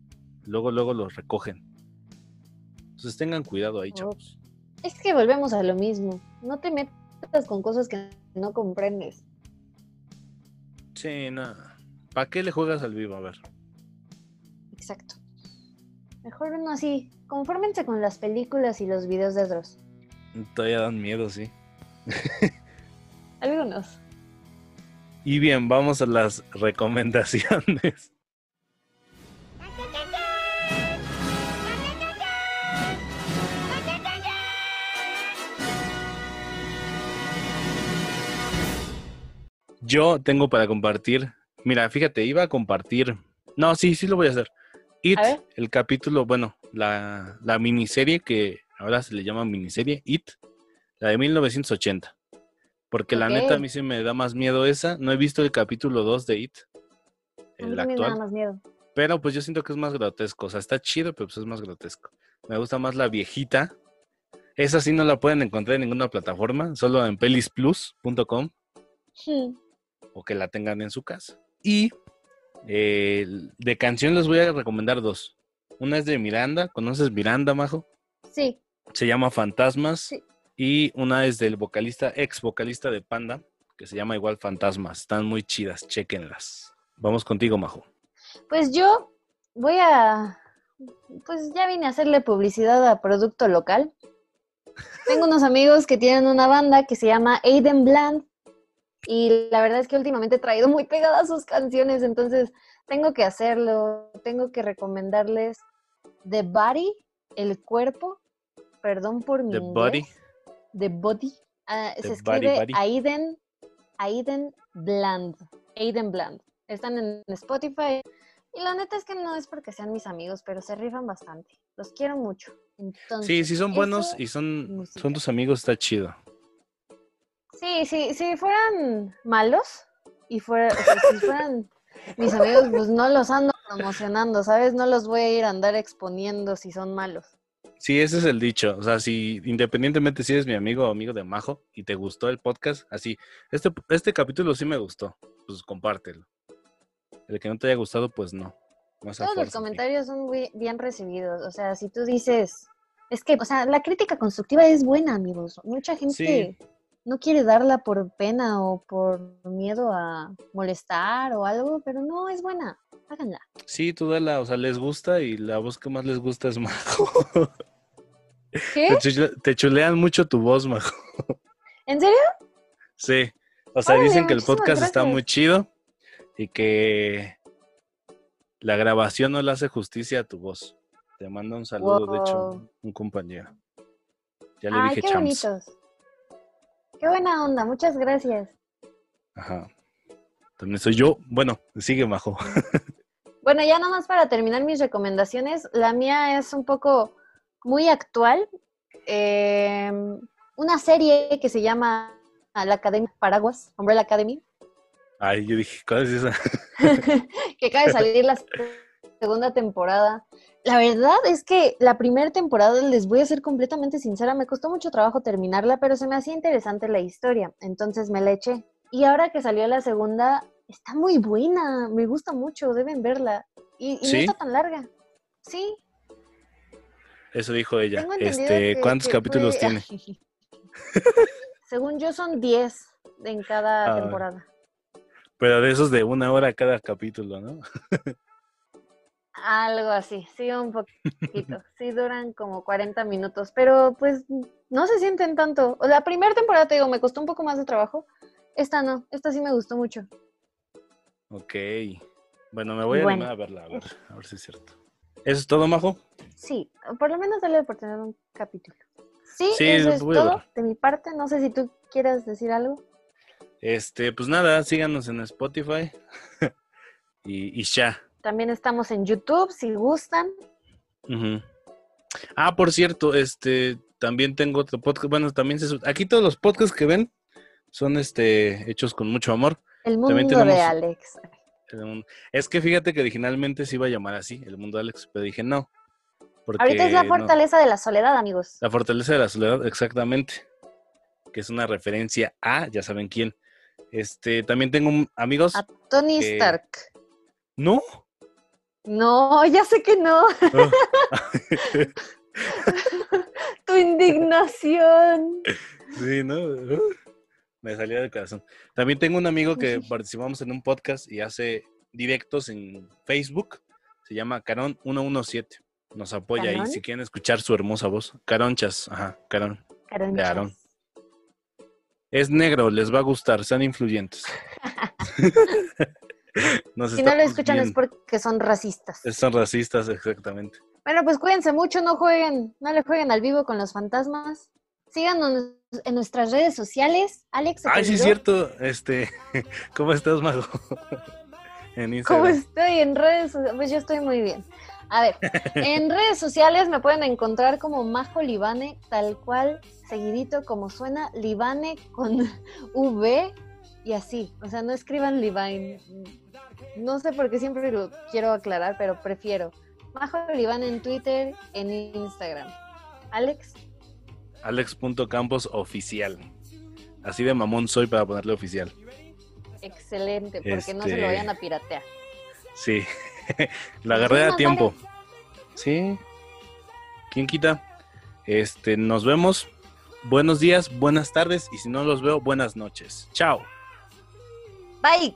S2: luego, luego los recogen. Entonces tengan cuidado ahí, chavos.
S3: Es que volvemos a lo mismo. No te metas con cosas que no comprendes.
S2: Sí, nada. ¿Para qué le juegas al vivo? A ver.
S3: Exacto. Mejor uno así. Confórmense con las películas y los videos de Dross.
S2: Todavía dan miedo, sí.
S3: Algunos.
S2: Y bien, vamos a las recomendaciones. Yo tengo para compartir. Mira, fíjate, iba a compartir. No, sí, sí lo voy a hacer. It, el capítulo, bueno, la, la miniserie que ahora se le llama miniserie, It, la de 1980. Porque la neta a mí se me da más miedo esa. No he visto el capítulo 2 de It,
S3: A mí
S2: el
S3: también me da
S2: actual.
S3: más miedo.
S2: Pero pues yo siento que es más grotesco. O sea, está chido, pero pues es más grotesco. Me gusta más la viejita. Esa sí no la pueden encontrar en ninguna plataforma, solo en pelisplus.com
S3: Hmm.
S2: o que la tengan en su casa. Y eh, de canción les voy a recomendar dos. Una es de Miranda, ¿conoces Miranda, Majo?
S3: Sí.
S2: Se llama Fantasmas.
S3: Sí.
S2: Y una es del vocalista, ex vocalista de Panda, que se llama igual Fantasmas. Están muy chidas, chequenlas. Vamos contigo, Majo.
S3: Pues yo voy a. Pues ya vine a hacerle publicidad a producto local. Tengo unos amigos que tienen una banda que se llama Aiden Bland. Y la verdad es que últimamente he traído muy pegadas sus canciones, entonces tengo que hacerlo. Tengo que recomendarles The Body, el cuerpo. Perdón por mi
S2: The
S3: inglés.
S2: Body.
S3: The Body. Ah,
S2: The
S3: se
S2: Body,
S3: escribe
S2: Body.
S3: Aiden, Aiden Bland. Aiden Bland. Están en Spotify. Y la neta es que no es porque sean mis amigos, pero se rifan bastante. Los quiero mucho. Entonces,
S2: Sí, sí son buenos y son,
S3: música.
S2: son tus amigos, está chido.
S3: Sí, sí, si fueran malos y fuera, o sea, si fueran mis amigos, pues no los ando promocionando, ¿sabes? No los voy a ir a andar exponiendo si son malos.
S2: Sí, ese es el dicho. O sea, si independientemente si eres mi amigo o amigo de Majo y te gustó el podcast, así, este, este capítulo sí me gustó, pues compártelo. El que no te haya gustado, pues no.
S3: Todos los comentarios son muy bien recibidos. O sea, si tú dices, es que, o sea, la crítica constructiva es buena, amigos. Mucha gente no quiere darla por pena o por miedo a molestar o algo, pero no, es buena. Háganla.
S2: Sí, tú dala, o sea, les gusta y la voz que más les gusta es Majo.
S3: ¿Qué?
S2: Te, chule- te chulean mucho tu voz, Majo.
S3: ¿En serio?
S2: Sí. O sea,
S3: Órale,
S2: dicen que el podcast está muy chido y que la grabación no le hace justicia a tu voz. Te manda un saludo, de hecho, un compañero. Ya le
S3: Ay,
S2: dije
S3: qué
S2: champs.
S3: bonitos. Qué buena onda, muchas gracias.
S2: Ajá. También soy yo. Bueno, sigue Majo.
S3: Bueno, ya nada más para terminar mis recomendaciones, la mía es un poco muy actual. Eh, una serie que se llama La Academia Paraguas, Umbrella Academy,
S2: Ay, yo dije, ¿cuál es esa?
S3: que acaba de salir la segunda temporada. La verdad es que la primera temporada, les voy a ser completamente sincera, me costó mucho trabajo terminarla, pero se me hacía interesante la historia, entonces me la eché. Y ahora que salió la segunda, está muy buena, me gusta mucho, deben verla. Y, y
S2: ¿Sí?
S3: no está tan larga. Sí,
S2: Eso dijo ella. Este,
S3: que-
S2: ¿cuántos
S3: que
S2: capítulos
S3: fue-
S2: tiene?
S3: Según yo son 10 en cada
S2: Ah.
S3: temporada.
S2: Pero de esos de una hora cada capítulo, ¿no?
S3: Algo así, sí, un poquito. Sí, duran como 40 minutos, pero pues no se sienten tanto. La primera temporada, te digo, me costó un poco más de trabajo. Esta no, esta sí me gustó mucho.
S2: Ok. Bueno, me voy a
S3: Bueno.
S2: animar a verla, a ver, a ver si es cierto. ¿Eso es todo, Majo?
S3: Sí, por lo menos dale por tener un capítulo. Sí,
S2: Sí,
S3: eso es todo de mi parte. No sé si tú quieras decir algo.
S2: Este, pues nada, síganos en Spotify. y, y ya.
S3: También estamos en YouTube, si gustan.
S2: Ah, por cierto, este, también tengo otro podcast. Bueno, también se, aquí todos los podcasts que ven son este hechos con mucho amor.
S3: El mundo de Alex.
S2: Es que fíjate que originalmente se iba a llamar así, el mundo de Alex, pero dije no. Porque
S3: Ahorita es la
S2: no.
S3: fortaleza de la soledad, amigos.
S2: La fortaleza de la soledad, exactamente. Que es una referencia a, ya saben quién. Este, también tengo un- amigos.
S3: A Tony Stark.
S2: No.
S3: No, ya sé que no. Tu indignación.
S2: sí, ¿no? Me salía del corazón. También tengo un amigo que participamos en un podcast y hace directos en Facebook. Se llama Carón 117. Nos apoya ahí
S3: ¿Carón?
S2: si quieren escuchar su hermosa voz. Caronchas, ajá, Carón.
S3: Caronchas.
S2: Aarón. Es negro, les va a gustar, sean influyentes. Nos
S3: Si no lo escuchan es porque son racistas.
S2: Son racistas, exactamente.
S3: Bueno, pues cuídense mucho, no jueguen, no le jueguen al vivo con los fantasmas. Síganos en nuestras redes sociales. Alex, ¿se te
S2: Ay, sí, es cierto. Este, ¿cómo estás, Mago? en
S3: ¿Cómo estoy en redes sociales? Pues yo estoy muy bien. A ver, en redes sociales me pueden encontrar como Majo Libane, tal cual, seguidito como suena, Libane con V y así. O sea, no escriban Libane. No sé por qué siempre lo quiero aclarar, pero prefiero. Majo Libane en Twitter, en Instagram. Alex,
S2: Alex.campos oficial. Así de mamón soy para ponerle oficial.
S3: excelente, porque no se
S2: Este-
S3: lo vayan a piratear.
S2: Sí. La agarré a tiempo. Sí. ¿Quién quita? Este, nos vemos. Buenos días, buenas tardes y si no los veo, buenas noches. Chao.
S3: Bye.